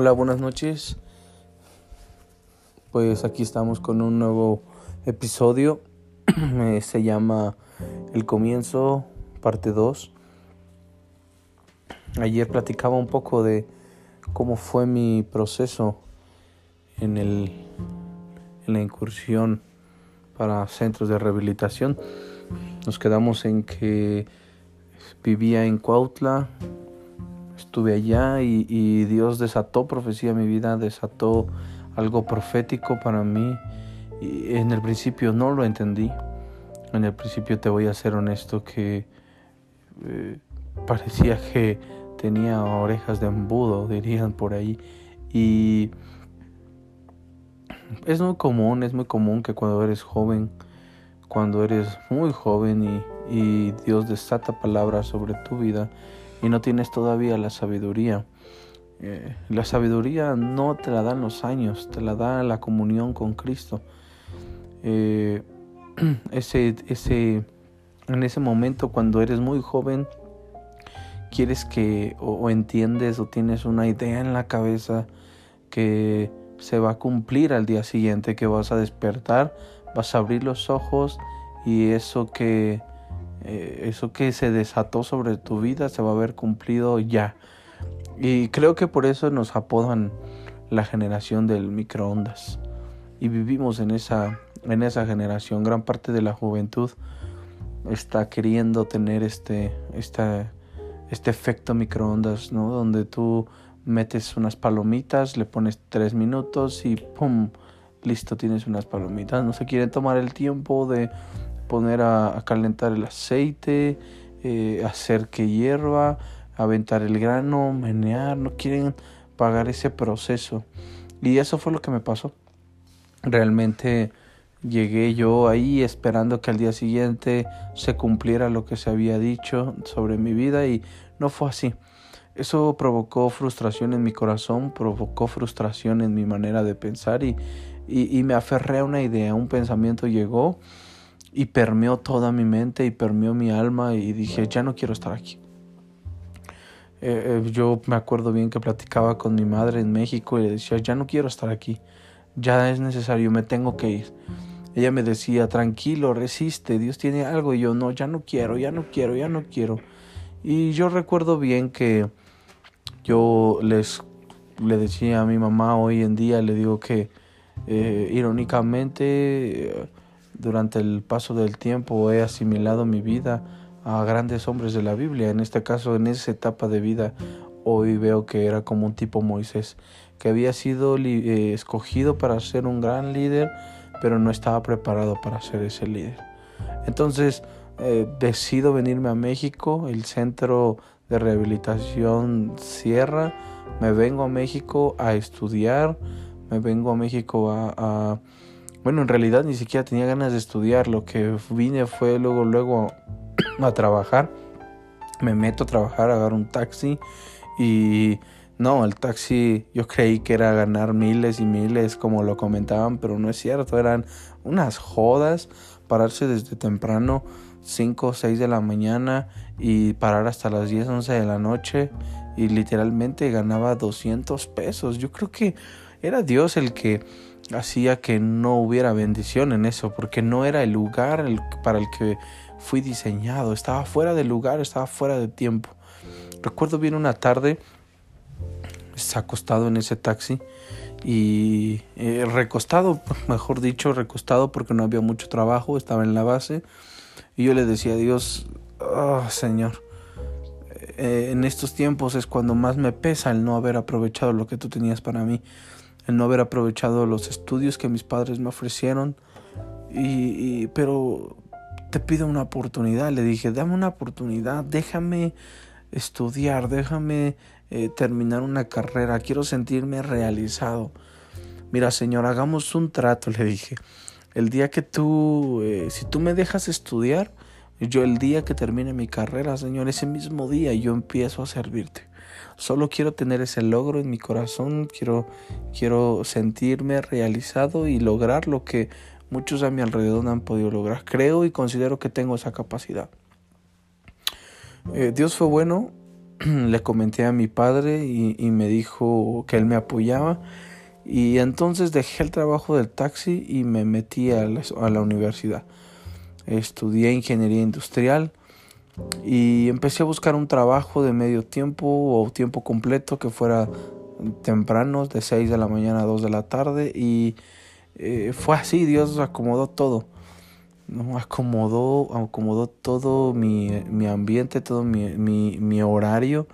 Hola, buenas noches. Pues aquí estamos con un nuevo episodio. Se llama El comienzo, parte 2. Ayer platicaba un poco de cómo fue mi proceso en, el, en la incursión para centros de rehabilitación. Nos quedamos en que vivía en Cuautla, estuve allá y, Dios desató profecía en mi vida, desató algo profético para mí. Y en el principio no lo entendí. En el principio te voy a ser honesto que eh, parecía que tenía orejas de embudo, dirían por ahí. Y es muy común, es muy común que cuando eres joven, cuando eres muy joven y, y Dios desata palabras sobre tu vida, y no tienes todavía la sabiduría. Eh, la sabiduría no te la dan los años, te la da la comunión con Cristo. Eh, ese, ese, en ese momento cuando eres muy joven, quieres que o, entiendes o tienes una idea en la cabeza que se va a cumplir al día siguiente, que vas a despertar, vas a abrir los ojos y eso que eh, eso que se desató sobre tu vida se va a ver cumplido ya. Y creo que por eso nos apodan la generación del microondas. Y vivimos en esa, en esa generación. Gran parte de la juventud está queriendo tener este, este efecto microondas, ¿no? Donde tú metes unas palomitas, le pones tres minutos y ¡pum! Listo, tienes unas palomitas. No se quieren tomar el tiempo de poner a, calentar el aceite, eh, hacer que hierva, aventar el grano, menear, no quieren pagar ese proceso. Y eso fue lo que me pasó. Realmente llegué yo ahí esperando que al día siguiente se cumpliera lo que se había dicho sobre mi vida y no fue así. Eso provocó frustración en mi corazón, provocó frustración en mi manera de pensar y, y me aferré a una idea, un pensamiento llegó y permeó toda mi mente y permeó mi alma y dije, ya no quiero estar aquí. Eh, eh, yo me acuerdo bien que platicaba con mi madre en México y le decía, ya no quiero estar aquí, ya es necesario, me tengo que ir. Ella me decía, tranquilo, resiste, Dios tiene algo y yo, no, ya no quiero, ya no quiero, ya no quiero. Y yo recuerdo bien que yo les le decía a mi mamá hoy en día, le digo que eh, irónicamente durante el paso del tiempo he asimilado mi vida a grandes hombres de la Biblia. En este caso, en esa etapa de vida, hoy veo que era como un tipo Moisés, que había sido eh, escogido para ser un gran líder, pero no estaba preparado para ser ese líder. Entonces, eh, decido venirme a México, el centro de rehabilitación cierra, me vengo a México a estudiar, me vengo a México a bueno, en realidad ni siquiera tenía ganas de estudiar. Lo que vine fue luego, luego a trabajar. Me meto a trabajar, agarro un taxi y no, el taxi yo creí que era ganar miles y miles como lo comentaban, pero no es cierto, eran unas jodas, pararse desde temprano, 5 o 6 de la mañana y parar hasta las 10, 11 de la noche y literalmente ganaba 200 pesos. Yo creo que era Dios el que hacía que no hubiera bendición en eso, porque no era el lugar para el que fui diseñado, estaba fuera del lugar, estaba fuera de tiempo. Recuerdo bien una tarde, acostado en ese taxi y eh, recostado, mejor dicho, recostado porque no había mucho trabajo, estaba en la base. Y yo le decía a Dios, oh, Señor, eh, en estos tiempos es cuando más me pesa el no haber aprovechado lo que tú tenías para mí el no haber aprovechado los estudios que mis padres me ofrecieron. Y, pero te pido una oportunidad, le dije, dame una oportunidad, déjame estudiar, déjame eh, terminar una carrera, quiero sentirme realizado. Mira, Señor, hagamos un trato, le dije. El día que tú, eh, si tú me dejas estudiar, yo el día que termine mi carrera, Señor, ese mismo día yo empiezo a servirte. Solo quiero tener ese logro en mi corazón, quiero, quiero sentirme realizado y lograr lo que muchos a mi alrededor no han podido lograr. Creo y considero que tengo esa capacidad. Eh, Dios fue bueno, le comenté a mi padre y, me dijo que él me apoyaba. Y entonces dejé el trabajo del taxi y me metí a la, universidad. Estudié ingeniería industrial y empecé a buscar un trabajo de medio tiempo o tiempo completo que fuera temprano, de 6 de la mañana a 2 de la tarde. Y eh, fue así, Dios acomodó todo. ¿no? Acomodó, acomodó todo mi, mi ambiente, todo mi, mi, mi, horario.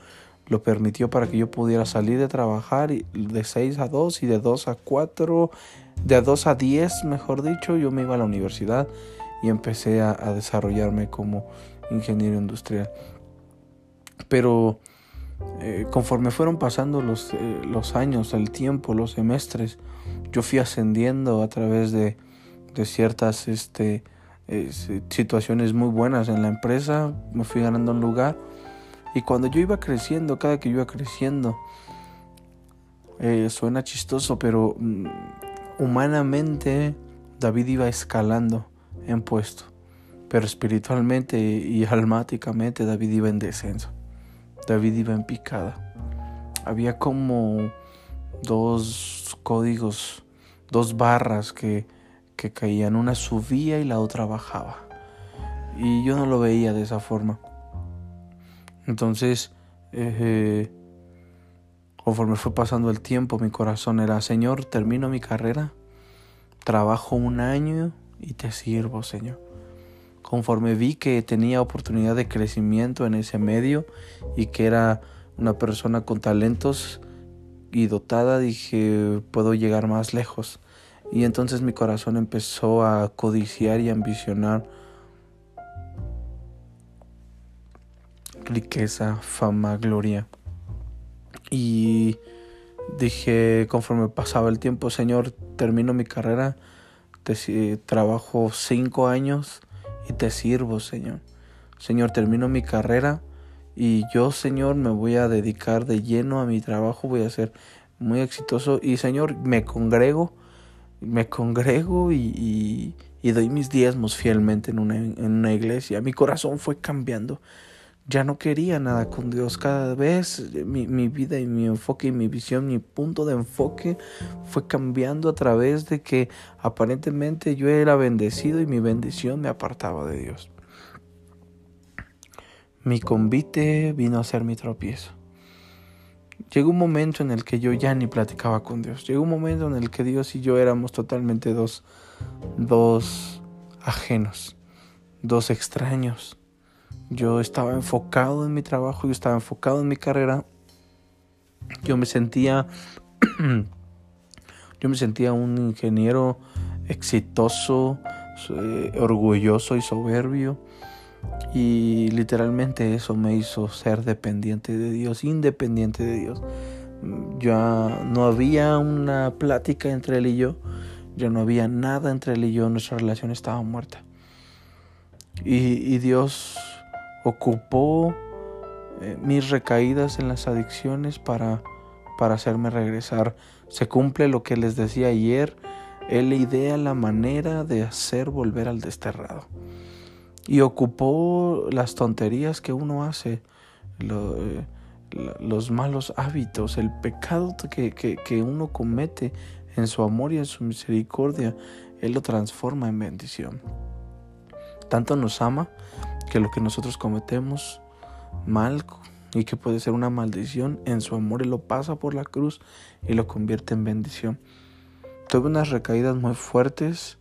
Lo permitió para que yo pudiera salir de trabajar de 6 a 2 y de 2 a 4, de 2 a 10, mejor dicho, yo me iba a la universidad y empecé a, a desarrollarme como ingeniero industrial. Pero eh, conforme fueron pasando los, eh, los años, el tiempo, los semestres, yo fui ascendiendo a través de, de ciertas este, situaciones muy buenas en la empresa, me fui ganando un lugar. Y cuando yo iba creciendo, cada que yo iba creciendo, eh, suena chistoso, pero mm, humanamente David iba escalando en puesto, pero espiritualmente y almáticamente David iba en descenso. David iba en picada. Había como dos códigos, dos barras que, que caían. Una subía y la otra bajaba. Y yo no lo veía de esa forma. Entonces, eh, conforme fue pasando el tiempo, mi corazón era, Señor, termino mi carrera, trabajo un año y te sirvo, Señor. Conforme vi que tenía oportunidad de crecimiento en ese medio y que era una persona con talentos y dotada, dije, puedo llegar más lejos. Y entonces mi corazón empezó a codiciar y ambicionar riqueza, fama, gloria. Y dije, conforme pasaba el tiempo, Señor, termino mi carrera, trabajo cinco años y te sirvo, Señor. Señor, termino mi carrera y yo, Señor, me voy a dedicar de lleno a mi trabajo, voy a ser muy exitoso y, Señor, me congrego, me congrego y, doy mis diezmos fielmente en una iglesia. Mi corazón fue cambiando ya no quería nada con Dios. Cada vez mi, mi, vida y mi enfoque y mi visión, mi punto de enfoque fue cambiando a través de que aparentemente yo era bendecido y mi bendición me apartaba de Dios. Mi convite vino a ser mi tropiezo. Llegó un momento en el que yo ya ni platicaba con Dios. Llegó un momento en el que Dios y yo éramos totalmente dos, dos ajenos, dos extraños yo estaba enfocado en mi trabajo, yo estaba enfocado en mi carrera. Yo me sentía yo me sentía un ingeniero exitoso, eh, orgulloso y soberbio. Y literalmente eso me hizo ser dependiente de Dios, independiente de Dios. Ya no había una plática entre él y yo, ya no había nada entre él y yo, nuestra relación estaba muerta. Y, y Dios ocupó eh, mis recaídas en las adicciones para, para hacerme regresar. Se cumple lo que les decía ayer. Él idea la manera de hacer volver al desterrado. Y ocupó las tonterías que uno hace, eh, los malos hábitos, el pecado que, que, que uno comete en su amor y en su misericordia. Él lo transforma en bendición. Tanto nos ama que lo que nosotros cometemos mal y que puede ser una maldición, en su amor Él lo pasa por la cruz y lo convierte en bendición. Tuve unas recaídas muy fuertes,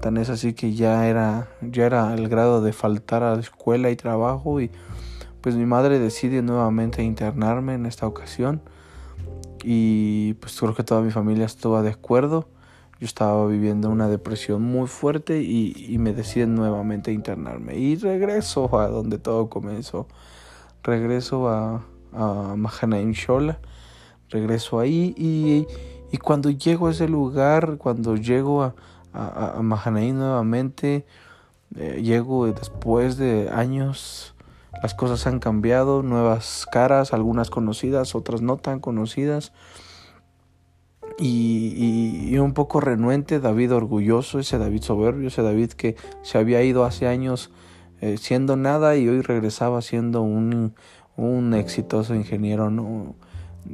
tan es así que ya era, ya era al grado de faltar a la escuela y trabajo y pues mi madre decide nuevamente internarme en esta ocasión y pues creo que toda mi familia estuvo de acuerdo yo estaba viviendo una depresión muy fuerte y, me deciden nuevamente internarme. Y regreso a donde todo comenzó. Regreso a, a Mahanaim Shola. Regreso ahí y, y, cuando llego a ese lugar, cuando llego a, a, a Mahanaim nuevamente, eh, llego después de años. Las cosas han cambiado, nuevas caras, algunas conocidas, otras no tan conocidas y, un poco renuente, David orgulloso, ese David soberbio, ese David que se había ido hace años eh, siendo nada y hoy regresaba siendo un, un exitoso ingeniero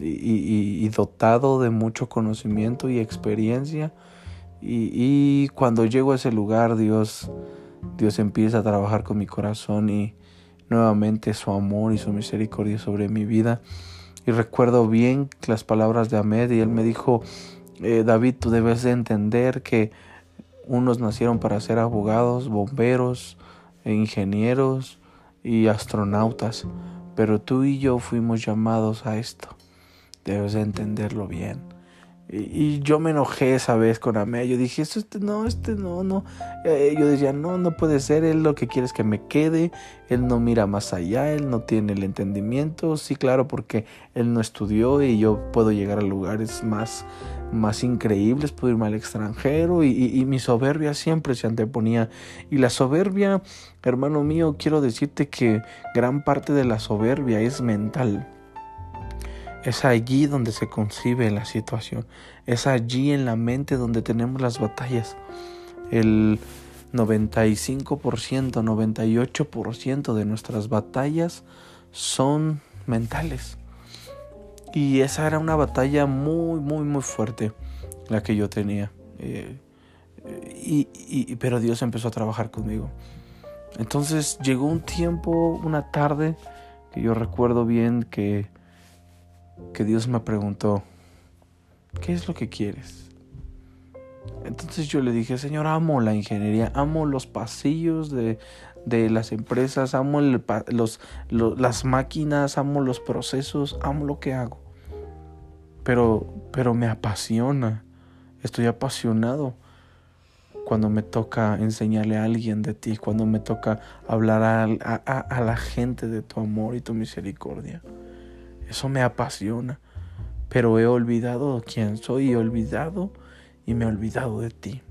y, dotado de mucho conocimiento y experiencia. Y, cuando llego a ese lugar, Dios, Dios empieza a trabajar con mi corazón y nuevamente su amor y su misericordia sobre mi vida. Y recuerdo bien las palabras de Ahmed y él me dijo, eh, David, tú debes de entender que unos nacieron para ser abogados, bomberos, ingenieros y astronautas, pero tú y yo fuimos llamados a esto. Debes de entenderlo bien. Y, yo me enojé esa vez con Amé. Yo dije, este no, este no, no. Eh, yo decía, no, no puede ser. Él lo que quiere es que me quede. Él no mira más allá. Él no tiene el entendimiento. Sí, claro, porque él no estudió y yo puedo llegar a lugares más, más increíbles. Puedo irme al extranjero. Y mi soberbia siempre se anteponía. Y la soberbia, hermano mío, quiero decirte que gran parte de la soberbia es mental. Es allí donde se concibe la situación. Es allí en la mente donde tenemos las batallas. El 95%, 98% de nuestras batallas son mentales. Y esa era una batalla muy, muy, muy fuerte la que yo tenía. Eh, y, pero Dios empezó a trabajar conmigo. Entonces llegó un tiempo, una tarde, que yo recuerdo bien que que Dios me preguntó, ¿qué es lo que quieres? Entonces yo le dije, Señor, amo la ingeniería, amo los pasillos de, las empresas, amo los, las máquinas, amo los procesos, amo lo que hago. Pero, pero me apasiona, estoy apasionado cuando me toca enseñarle a alguien de ti, cuando me toca hablar a la gente de tu amor y tu misericordia. Eso me apasiona. Pero he olvidado quién soy, he olvidado y me he olvidado de ti.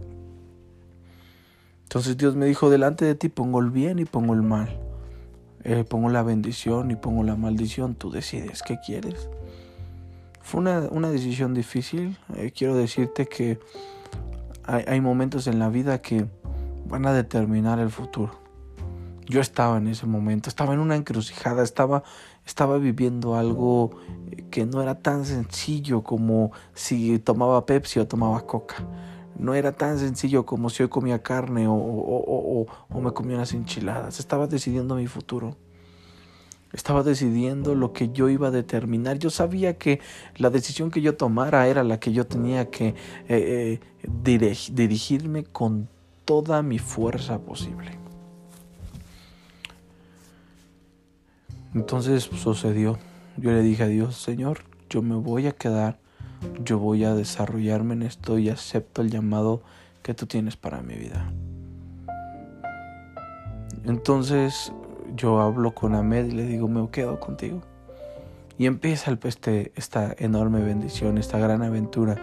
Entonces Dios me dijo, delante de ti pongo el bien y pongo el mal. Eh, pongo la bendición y pongo la maldición. Tú decides qué quieres. Fue una, decisión difícil. Eh, quiero decirte que hay momentos en la vida que van a determinar el futuro. Yo estaba en ese momento, estaba en una encrucijada, estaba, estaba viviendo algo que no era tan sencillo como si tomaba Pepsi o tomaba Coca. No era tan sencillo como si hoy comía carne o, o, o, me comía unas enchiladas. Estaba decidiendo mi futuro. Estaba decidiendo lo que yo iba a determinar. Yo sabía que la decisión que yo tomara era la que yo tenía que eh, eh, dirigirme con toda mi fuerza posible. Entonces sucedió. Yo le dije a Dios, Señor, yo me voy a quedar, yo voy a desarrollarme en esto y acepto el llamado que tú tienes para mi vida. Entonces yo hablo con Ahmed y le digo, me quedo contigo. Y empieza este, esta enorme bendición, esta gran aventura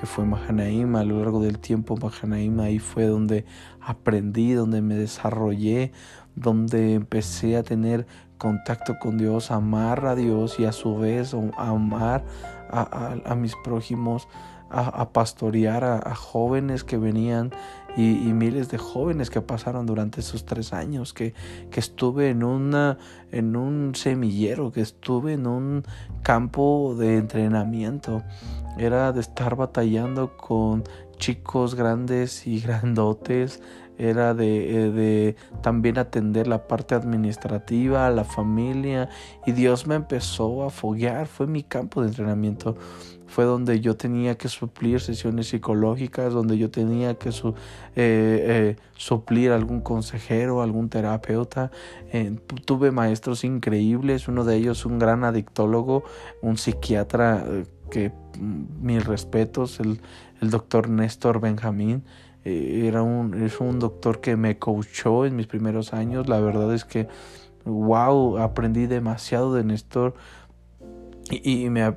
que fue Mahanaim. A lo largo del tiempo, Mahanaim ahí fue donde aprendí, donde me desarrollé, donde empecé a tener contacto con Dios, amar a Dios y a su vez amar a, mis prójimos, a, pastorear a, jóvenes que venían y, miles de jóvenes que pasaron durante esos tres años, que, que estuve en, en un semillero, que estuve en un campo de entrenamiento. Era de estar batallando con chicos grandes y grandotes, era eh, de, también atender la parte administrativa, la familia, y Dios me empezó a foguear, fue mi campo de entrenamiento, fue donde yo tenía que suplir sesiones psicológicas, donde yo tenía que eh, eh, suplir algún consejero, algún terapeuta. tuve maestros increíbles, uno de ellos un gran adictólogo, un psiquiatra que mm, mis respetos, el, el doctor Néstor Benjamín. Eh, era un, es un doctor que me coachó en mis primeros años. La verdad es que, wow, aprendí demasiado de Néstor y, me,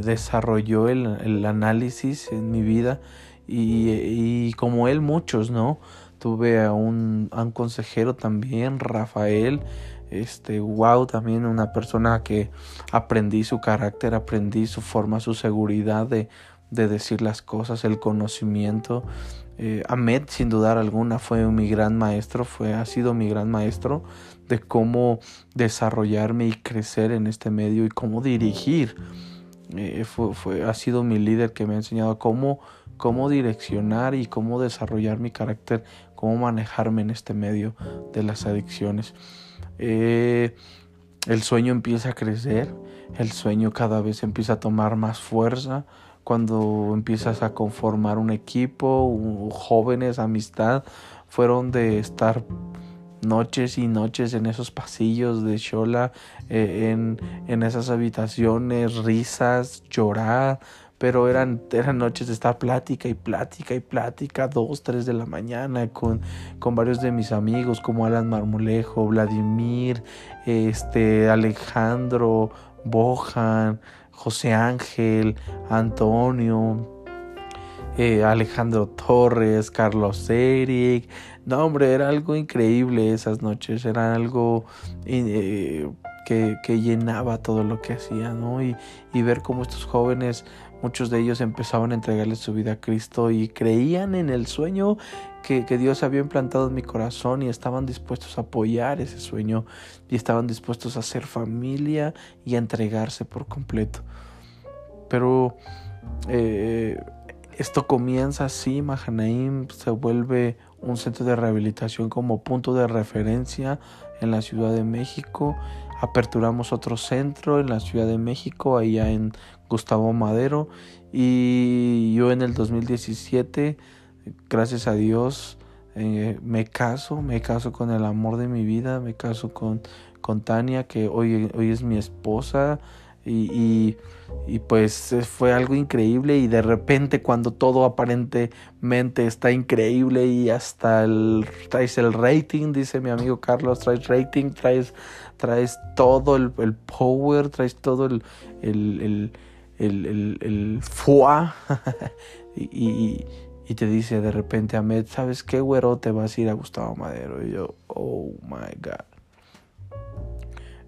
desarrolló el, análisis en mi vida y, como él muchos, ¿no? Tuve a un, a un consejero también, Rafael, este wow también una persona que aprendí su carácter aprendí su forma su seguridad de de decir las cosas, el conocimiento. Eh, Ahmed, sin dudar alguna, fue mi gran maestro, fue, ha sido mi gran maestro de cómo desarrollarme y crecer en este medio y cómo dirigir. Eh, fue, fue, ha sido mi líder que me ha enseñado cómo, cómo direccionar y cómo desarrollar mi carácter, cómo manejarme en este medio de las adicciones. Eh, el sueño empieza a crecer, el sueño cada vez empieza a tomar más fuerza, cuando empiezas a conformar un equipo, jóvenes, amistad, fueron de estar noches y noches en esos pasillos de Shola, eh, en, en, esas habitaciones, risas, llorar, pero eran, eran noches de estar plática y plática y plática, dos, tres de la mañana, con, con varios de mis amigos como Alan Marmolejo, Vladimir, este, Alejandro, Bojan, José Ángel, Antonio, eh, Alejandro Torres, Carlos Eric. No, hombre, era algo increíble esas noches, era algo eh, que, que, llenaba todo lo que hacía, ¿no? Y, y ver cómo estos jóvenes Muchos de ellos empezaban a entregarle su vida a Cristo y creían en el sueño que, Dios había implantado en mi corazón y estaban dispuestos a apoyar ese sueño y estaban dispuestos a ser familia y a entregarse por completo. Pero eh, esto comienza así, Mahanaim se vuelve un centro de rehabilitación como punto de referencia en la Ciudad de México. Aperturamos otro centro en la Ciudad de México, allá en Gustavo Madero. Y yo en el 2017, gracias a Dios, eh, me caso, me caso con el amor de mi vida, me caso con, con Tania, que hoy, hoy es mi esposa. Y, y, pues fue algo increíble y de repente cuando todo aparentemente está increíble y hasta el, traes el rating, dice mi amigo Carlos, traes rating, traes, traes todo el, power, traes todo el, el el, el, foie y, y, te dice de repente Ahmed, ¿sabes qué, güero? Te vas a ir a Gustavo Madero. Y yo, oh my God.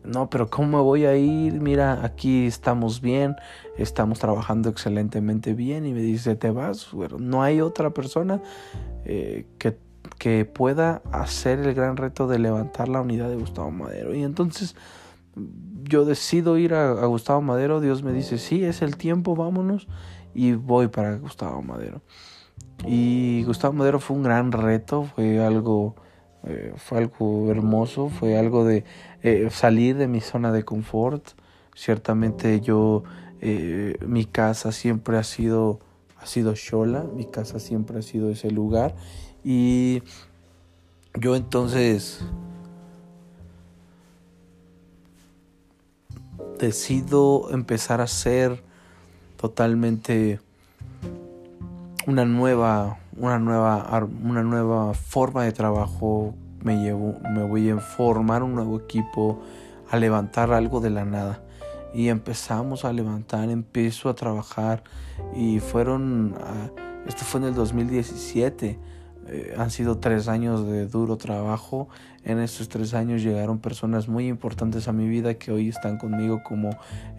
No, pero ¿cómo me voy a ir? Mira, aquí estamos bien, estamos trabajando excelentemente bien. Y me dice, te vas, güero. No hay otra persona eh, que, que pueda hacer el gran reto de levantar la unidad de Gustavo Madero. Y entonces yo decido ir a, Gustavo Madero, Dios me dice, sí, es el tiempo, vámonos, y voy para Gustavo Madero. Y Gustavo Madero fue un gran reto, fue algo, eh, fue algo hermoso, fue algo de eh, salir de mi zona de confort. Ciertamente yo, eh, mi casa siempre ha sido, ha sido Shola, mi casa siempre ha sido ese lugar. Y yo entonces decido empezar a hacer totalmente una nueva, una nueva, una nueva forma de trabajo. Me, llevo, me voy a formar un nuevo equipo, a levantar algo de la nada. Y empezamos a levantar, empiezo a trabajar y fueron, ah, esto fue en el 2017 eh, han sido tres años de duro trabajo. En estos tres años llegaron personas muy importantes a mi vida que hoy están conmigo como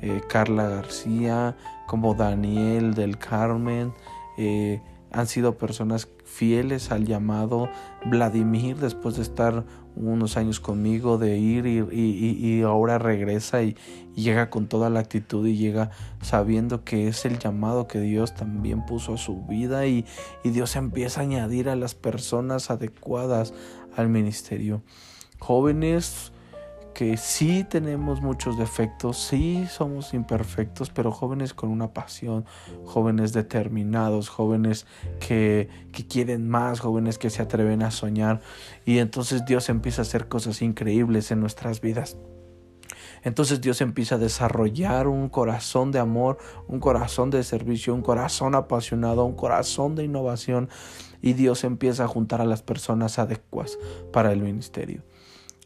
eh, Carla García, como Daniel del Carmen. Eh, han sido personas fieles al llamado. Vladimir, después de estar unos años conmigo, de ir y, y, ahora regresa y, llega con toda la actitud y llega sabiendo que es el llamado que Dios también puso a su vida y, y Dios empieza a añadir a las personas adecuadas al ministerio. Jóvenes, que sí tenemos muchos defectos, sí somos imperfectos, pero jóvenes con una pasión, jóvenes determinados, jóvenes que, que quieren más, jóvenes que se atreven a soñar. Y entonces Dios empieza a hacer cosas increíbles en nuestras vidas. Entonces Dios empieza a desarrollar un corazón de amor, un corazón de servicio, un corazón apasionado, un corazón de innovación y Dios empieza a juntar a las personas adecuadas para el ministerio.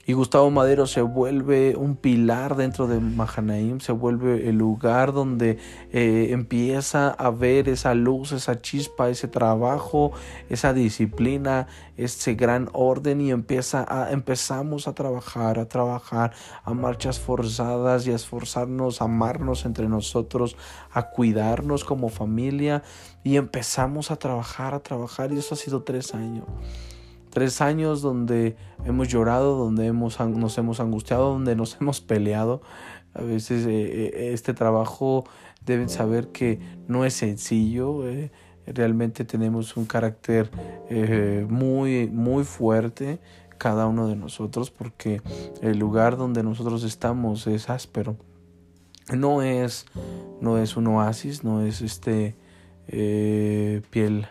Y Gustavo Madero se vuelve un pilar dentro de Mahanaim, se vuelve el lugar donde eh, empieza a ver esa luz, esa chispa, ese trabajo, esa disciplina, ese gran orden y empieza a, empezamos a trabajar, a trabajar a marchas forzadas y a esforzarnos, a amarnos entre nosotros, a cuidarnos como familia y empezamos a trabajar, a trabajar y eso ha sido tres años. Tres años donde hemos llorado, donde hemos, nos hemos angustiado, donde nos hemos peleado. A veces eh, este trabajo deben saber que no es sencillo. realmente tenemos un carácter muy, muy fuerte cada uno de nosotros porque el lugar donde nosotros estamos es áspero. No es, no es un oasis, no es este eh, piel,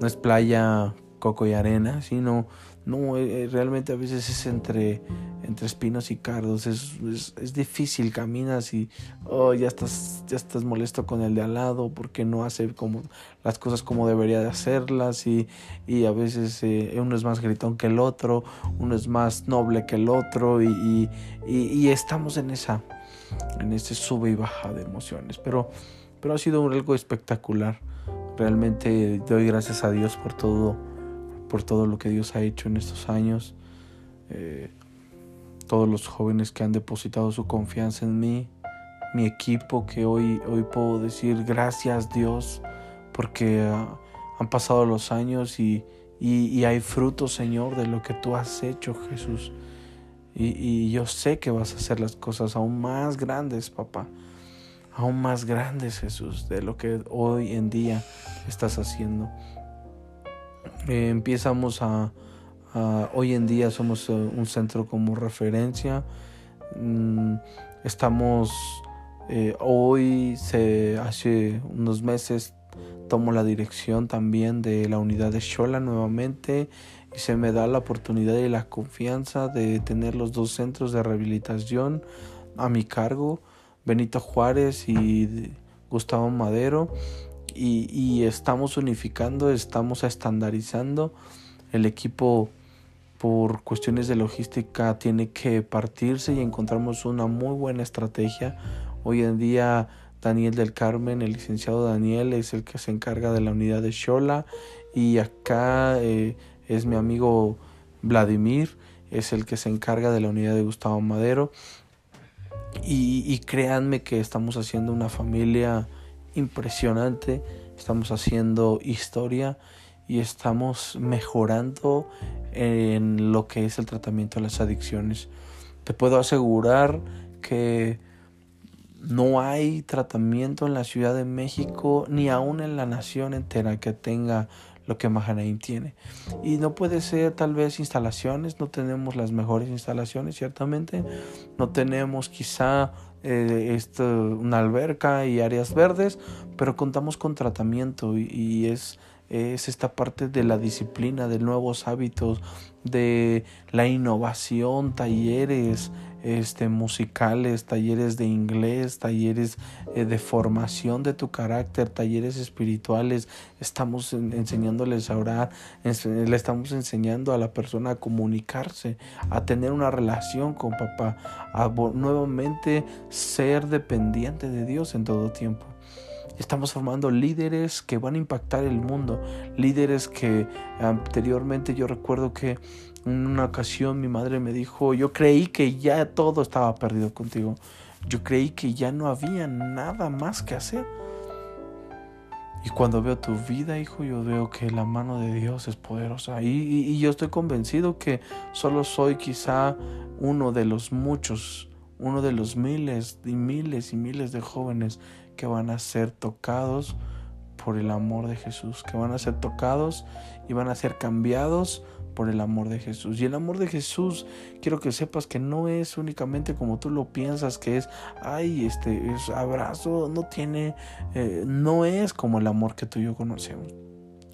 no es playa, coco y arena, sino no, eh, eh, realmente a veces es entre, entre espinos y cardos, es, es, difícil, caminas y oh, ya, estás, ya estás molesto con el de al lado porque no hace como las cosas como debería de hacerlas y, y a veces eh, uno es más gritón que el otro, uno es más noble que el otro y, y, estamos en esa, en ese sube y baja de emociones, pero, pero ha sido algo espectacular. Realmente doy gracias a Dios por todo por todo lo que Dios ha hecho en estos años, eh, todos los jóvenes que han depositado su confianza en mí, mi equipo que hoy, hoy puedo decir gracias Dios porque ah, han pasado los años y, y, hay frutos Señor de lo que tú has hecho Jesús. Y, y yo sé que vas a hacer las cosas aún más grandes, papá. Aún más grandes, Jesús, de lo que hoy en día estás haciendo. Eh, empezamos a, hoy en día somos eh, un centro como referencia. Mm, estamos eh, hoy, se, hace unos meses, tomo la dirección también de la unidad de Shola nuevamente y se me da la oportunidad y la confianza de tener los dos centros de rehabilitación a mi cargo, Benito Juárez y Gustavo Madero y, estamos unificando, estamos estandarizando. El equipo por cuestiones de logística tiene que partirse y encontramos una muy buena estrategia. Hoy en día Daniel del Carmen, el licenciado Daniel, es el que se encarga de la unidad de Shola y acá eh, es mi amigo Vladimir, es el que se encarga de la unidad de Gustavo Madero. Y, y créanme que estamos haciendo una familia impresionante, estamos haciendo historia y estamos mejorando en lo que es el tratamiento de las adicciones. Te puedo asegurar que no hay tratamiento en la Ciudad de México ni aún en la nación entera que tenga lo que Mahanaim tiene. Y no puede ser tal vez instalaciones, no tenemos las mejores instalaciones, ciertamente. No tenemos quizá eh, esto, una alberca y áreas verdes, pero contamos con tratamiento y, es, es esta parte de la disciplina, de nuevos hábitos, de la innovación, talleres, este, musicales, talleres de inglés, talleres eh, de formación de tu carácter, talleres espirituales. Estamos enseñándoles a orar, le estamos enseñando a la persona a comunicarse, a tener una relación con papá, a nuevamente ser dependiente de Dios en todo tiempo. Estamos formando líderes que van a impactar el mundo, líderes que anteriormente yo recuerdo que una ocasión mi madre me dijo, yo creí que ya todo estaba perdido contigo. Yo creí que ya no había nada más que hacer. Y cuando veo tu vida, hijo, yo veo que la mano de Dios es poderosa. Y, y, yo estoy convencido que solo soy quizá uno de los muchos, uno de los miles y miles y miles de jóvenes que van a ser tocados por el amor de Jesús, que van a ser tocados y van a ser cambiados por el amor de Jesús. Y el amor de Jesús, quiero que sepas que no es únicamente como tú lo piensas, que es, ay, este es abrazo, no tiene, eh, no es como el amor que tú y yo conocemos.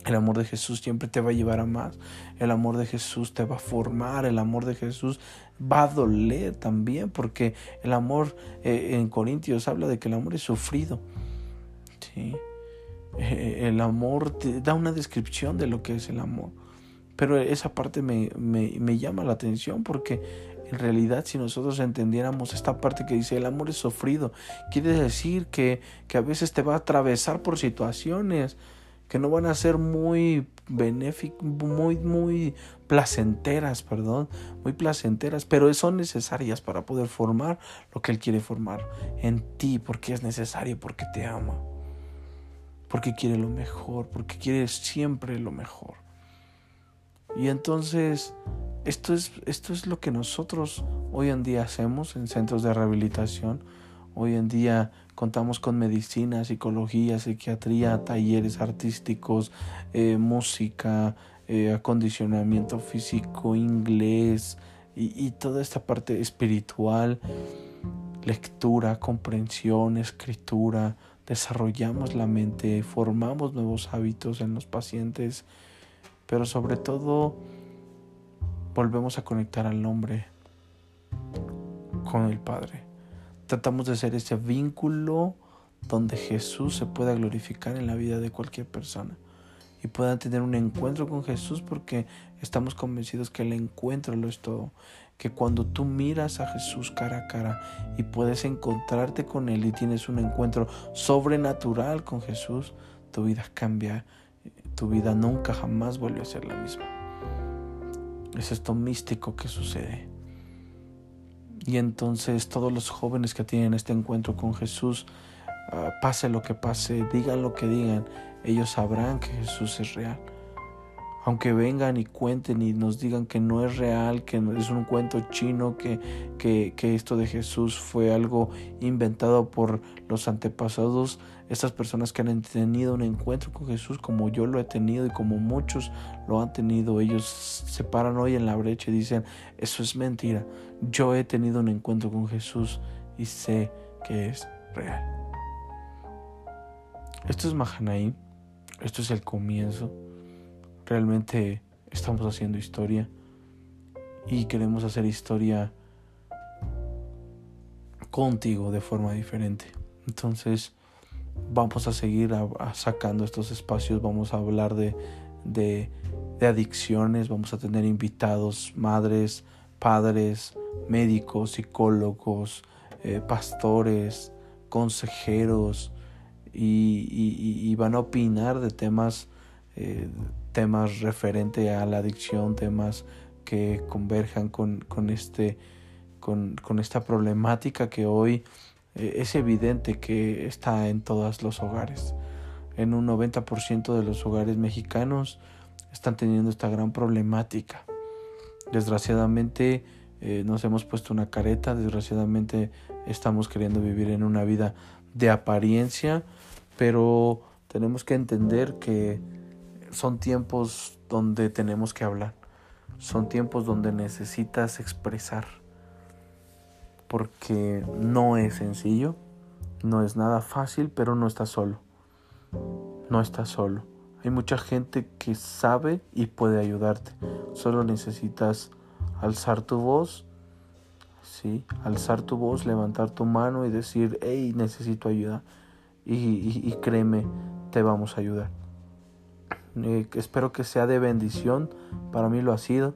El amor de Jesús siempre te va a llevar a más. El amor de Jesús te va a formar. El amor de Jesús va a doler también. Porque el amor eh, en Corintios habla de que el amor es sufrido. ¿sí? Eh, el amor te da una descripción de lo que es el amor. Pero esa parte me, me, llama la atención porque en realidad si nosotros entendiéramos esta parte que dice el amor es sufrido, quiere decir que, que a veces te va a atravesar por situaciones que no van a ser muy benéficas, muy, muy placenteras, perdón, muy placenteras, pero son necesarias para poder formar lo que Él quiere formar en ti, porque es necesario, porque te ama, porque quiere lo mejor, porque quiere siempre lo mejor. Y entonces, esto es, esto es lo que nosotros hoy en día hacemos en centros de rehabilitación. Hoy en día contamos con medicina, psicología, psiquiatría, talleres artísticos, eh, música, eh, acondicionamiento físico, inglés y, y toda esta parte espiritual, lectura, comprensión, escritura, desarrollamos la mente, formamos nuevos hábitos en los pacientes, pero sobre todo volvemos a conectar al hombre con el Padre. Tratamos de ser ese vínculo donde Jesús se pueda glorificar en la vida de cualquier persona y puedan tener un encuentro con Jesús porque estamos convencidos que el encuentro lo es todo. Que cuando tú miras a Jesús cara a cara y puedes encontrarte con Él y tienes un encuentro sobrenatural con Jesús, tu vida cambia, tu vida nunca jamás vuelve a ser la misma. Es esto místico que sucede. Y entonces todos los jóvenes que tienen este encuentro con Jesús, ah, pase lo que pase, digan lo que digan, ellos sabrán que Jesús es real. Aunque vengan y cuenten y nos digan que no es real, que es un cuento chino, que, que, esto de Jesús fue algo inventado por los antepasados, estas personas que han tenido un encuentro con Jesús como yo lo he tenido y como muchos lo han tenido, ellos se paran hoy en la brecha y dicen, eso es mentira, yo he tenido un encuentro con Jesús y sé que es real. Esto es Mahanaim esto es el comienzo. Realmente estamos haciendo historia y queremos hacer historia contigo de forma diferente. Entonces vamos a seguir sacando estos espacios, vamos a hablar de, de, adicciones, vamos a tener invitados, madres, padres, médicos, psicólogos, eh, pastores, consejeros, y, van a opinar de temas, eh, temas referente a la adicción, temas que converjan con, con, este, con, con esta problemática que hoy eh, es evidente que está en todos los hogares. En un 90% de los hogares mexicanos están teniendo esta gran problemática. Desgraciadamente eh, nos hemos puesto una careta, desgraciadamente estamos queriendo vivir en una vida de apariencia, pero tenemos que entender que son tiempos donde tenemos que hablar, son tiempos donde necesitas expresar, porque no es sencillo, no es nada fácil, pero no estás solo, no estás solo. Hay mucha gente que sabe y puede ayudarte, solo necesitas alzar tu voz, sí, alzar tu voz, levantar tu mano y decir, hey, necesito ayuda y, créeme, te vamos a ayudar. Eh, espero que sea de bendición, para mí lo ha sido.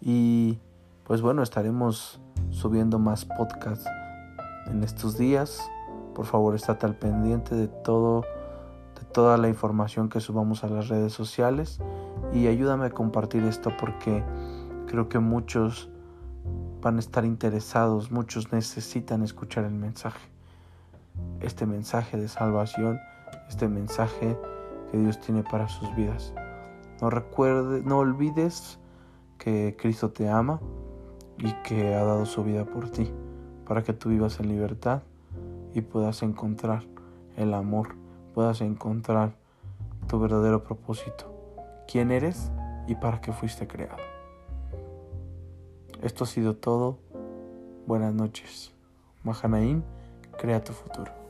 Y pues bueno, estaremos subiendo más podcasts en estos días. Por favor, estate al pendiente de todo, de toda la información que subamos a las redes sociales y ayúdame a compartir esto porque creo que muchos van a estar interesados, muchos necesitan escuchar el mensaje este mensaje de salvación, este mensaje Dios tiene para sus vidas. No recuerdes, no olvides que Cristo te ama y que ha dado su vida por ti, para que tú vivas en libertad y puedas encontrar el amor, puedas encontrar tu verdadero propósito, quién eres y para qué fuiste creado. Esto ha sido todo. Buenas noches. Mahanaim, crea tu futuro.